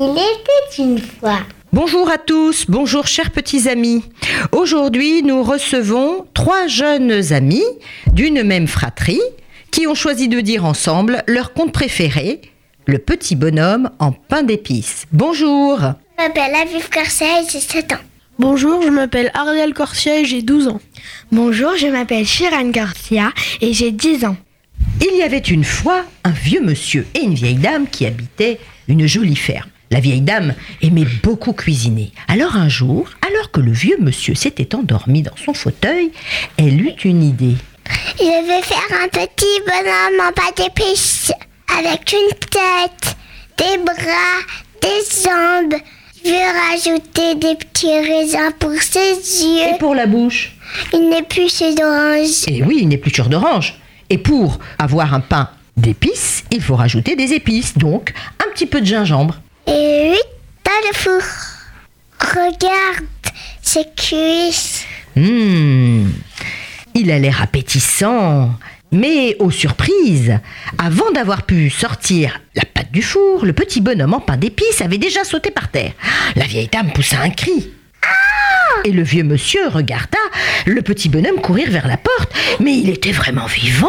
Il était une fois. Bonjour à tous, bonjour chers petits amis. Aujourd'hui, nous recevons trois jeunes amis d'une même fratrie qui ont choisi de dire ensemble leur conte préféré, le petit bonhomme en pain d'épices. Bonjour. Je m'appelle Aviv Garcia et j'ai 7 ans. Bonjour, je m'appelle Ariel Corsia et j'ai 12 ans. Bonjour, je m'appelle Shiran Garcia et j'ai 10 ans. Il y avait une fois un vieux monsieur et une vieille dame qui habitaient une jolie ferme. La vieille dame aimait beaucoup cuisiner. Alors un jour, alors que le vieux monsieur s'était endormi dans son fauteuil, elle eut une idée. Je vais faire un petit bonhomme en pain d'épices avec une tête, des bras, des jambes. Je vais rajouter des petits raisins pour ses Et yeux. pour la bouche? Une épluchée d'orange. Et oui, une épluchure d'orange. Et pour avoir un pain d'épices, il faut rajouter des épices, donc un petit peu de gingembre. Et oui, dans le four. Regarde ses cuisses. Hum, il a l'air appétissant. Mais aux surprises, avant d'avoir pu sortir la pâte du four, le petit bonhomme en pain d'épices avait déjà sauté par terre. La vieille dame poussa un cri. Et le vieux monsieur regarda le petit bonhomme courir vers la porte, mais il était vraiment vivant.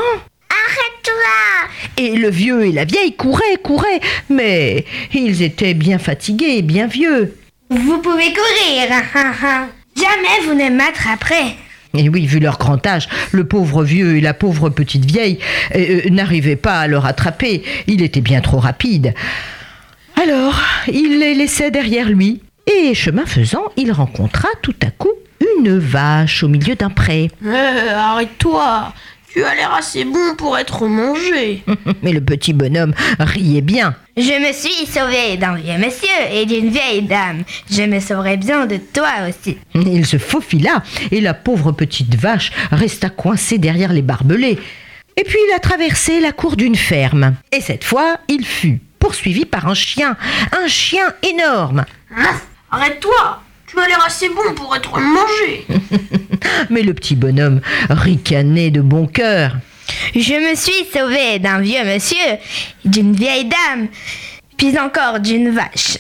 Arrête-toi Et le vieux et la vieille couraient, couraient, mais ils étaient bien fatigués, bien vieux. Vous pouvez courir. Jamais vous ne m'attraperez. Et oui, vu leur grand âge, le pauvre vieux et la pauvre petite vieille euh, euh, n'arrivaient pas à le rattraper. Il était bien trop rapide. Alors, il les laissait derrière lui. Et chemin faisant, il rencontra tout à coup une vache au milieu d'un pré. Euh, arrête-toi, tu as l'air assez bon pour être mangé. Mais le petit bonhomme riait bien. Je me suis sauvé d'un vieux monsieur et d'une vieille dame. Je me sauverai bien de toi aussi. Il se faufila et la pauvre petite vache resta coincée derrière les barbelés. Et puis il a traversé la cour d'une ferme. Et cette fois, il fut poursuivi par un chien, un chien énorme. Arrête-toi, tu as l'air assez bon pour être mangé. Mais le petit bonhomme ricanait de bon cœur. Je me suis sauvé d'un vieux monsieur, d'une vieille dame, puis encore d'une vache.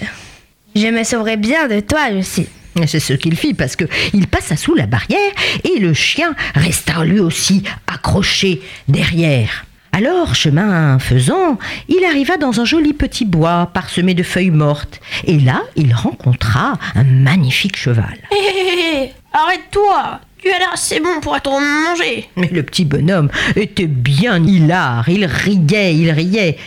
Je me sauverai bien de toi aussi. Et C'est ce qu'il fit parce que il passa sous la barrière et le chien resta lui aussi accroché derrière. Alors, chemin faisant, il arriva dans un joli petit bois parsemé de feuilles mortes. Et là, il rencontra un magnifique cheval. Hé hé hé, arrête-toi, tu as l'air assez bon pour être mangé. Mais le petit bonhomme était bien hilar, il riait, il riait.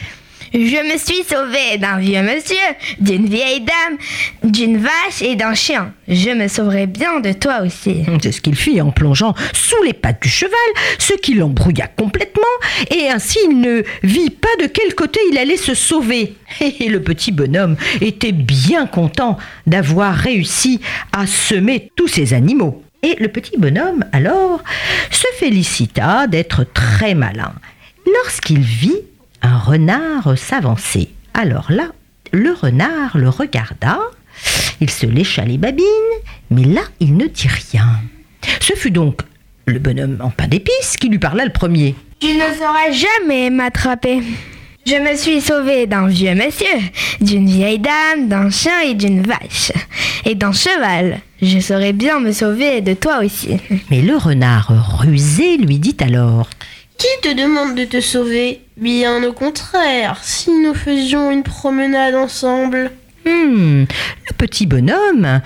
Je me suis sauvé d'un vieux monsieur, d'une vieille dame, d'une vache et d'un chien. Je me sauverai bien de toi aussi. C'est ce qu'il fit en plongeant sous les pattes du cheval, ce qui l'embrouilla complètement, et ainsi il ne vit pas de quel côté il allait se sauver. Et le petit bonhomme était bien content d'avoir réussi à semer tous ces animaux. Et le petit bonhomme, alors, se félicita d'être très malin lorsqu'il vit un renard s'avancer. Alors là, le renard le regarda, il se lécha les babines, mais là, il ne dit rien. Ce fut donc le bonhomme en pain d'épices qui lui parla le premier. Tu ne sauras jamais m'attraper. Je me suis sauvé d'un vieux monsieur, d'une vieille dame, d'un chien et d'une vache, et d'un cheval. Je saurais bien me sauver de toi aussi. Mais le renard rusé lui dit alors Qui te demande de te sauver? Bien au contraire, si nous faisions une promenade ensemble. Hmm, le petit bonhomme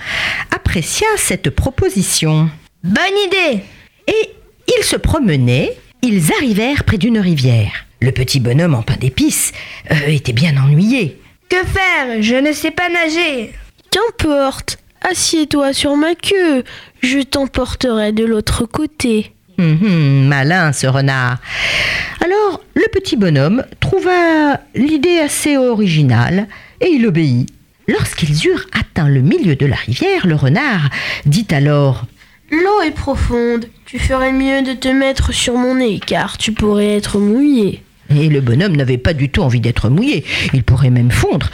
apprécia cette proposition. Bonne idée Et ils se promenaient, ils arrivèrent près d'une rivière. Le petit bonhomme en pain d'épices euh, était bien ennuyé. Que faire? Je ne sais pas nager. Qu'importe, assieds-toi sur ma queue, je t'emporterai de l'autre côté. Hum, hum, malin ce renard. Alors le petit bonhomme trouva l'idée assez originale et il obéit. Lorsqu'ils eurent atteint le milieu de la rivière, le renard dit alors L'eau est profonde, tu ferais mieux de te mettre sur mon nez car tu pourrais être mouillé. Et le bonhomme n'avait pas du tout envie d'être mouillé, il pourrait même fondre.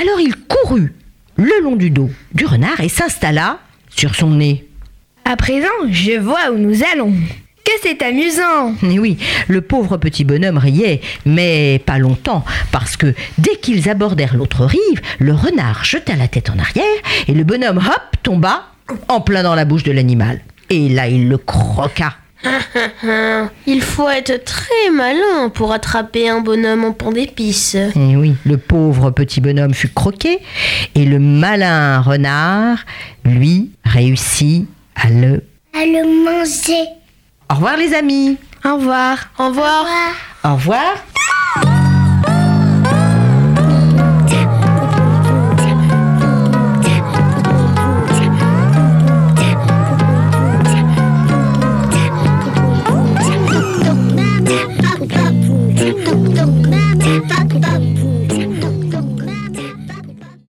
Alors il courut le long du dos du renard et s'installa sur son nez. À présent, je vois où nous allons. Que c'est amusant. Et oui, le pauvre petit bonhomme riait, mais pas longtemps, parce que dès qu'ils abordèrent l'autre rive, le renard jeta la tête en arrière et le bonhomme, hop, tomba en plein dans la bouche de l'animal. Et là, il le croqua. Il faut être très malin pour attraper un bonhomme en pan d'épices. Et oui, le pauvre petit bonhomme fut croqué et le malin renard, lui, réussit à le... À le manger. Au revoir les amis Au revoir. Au revoir. Au revoir. Au revoir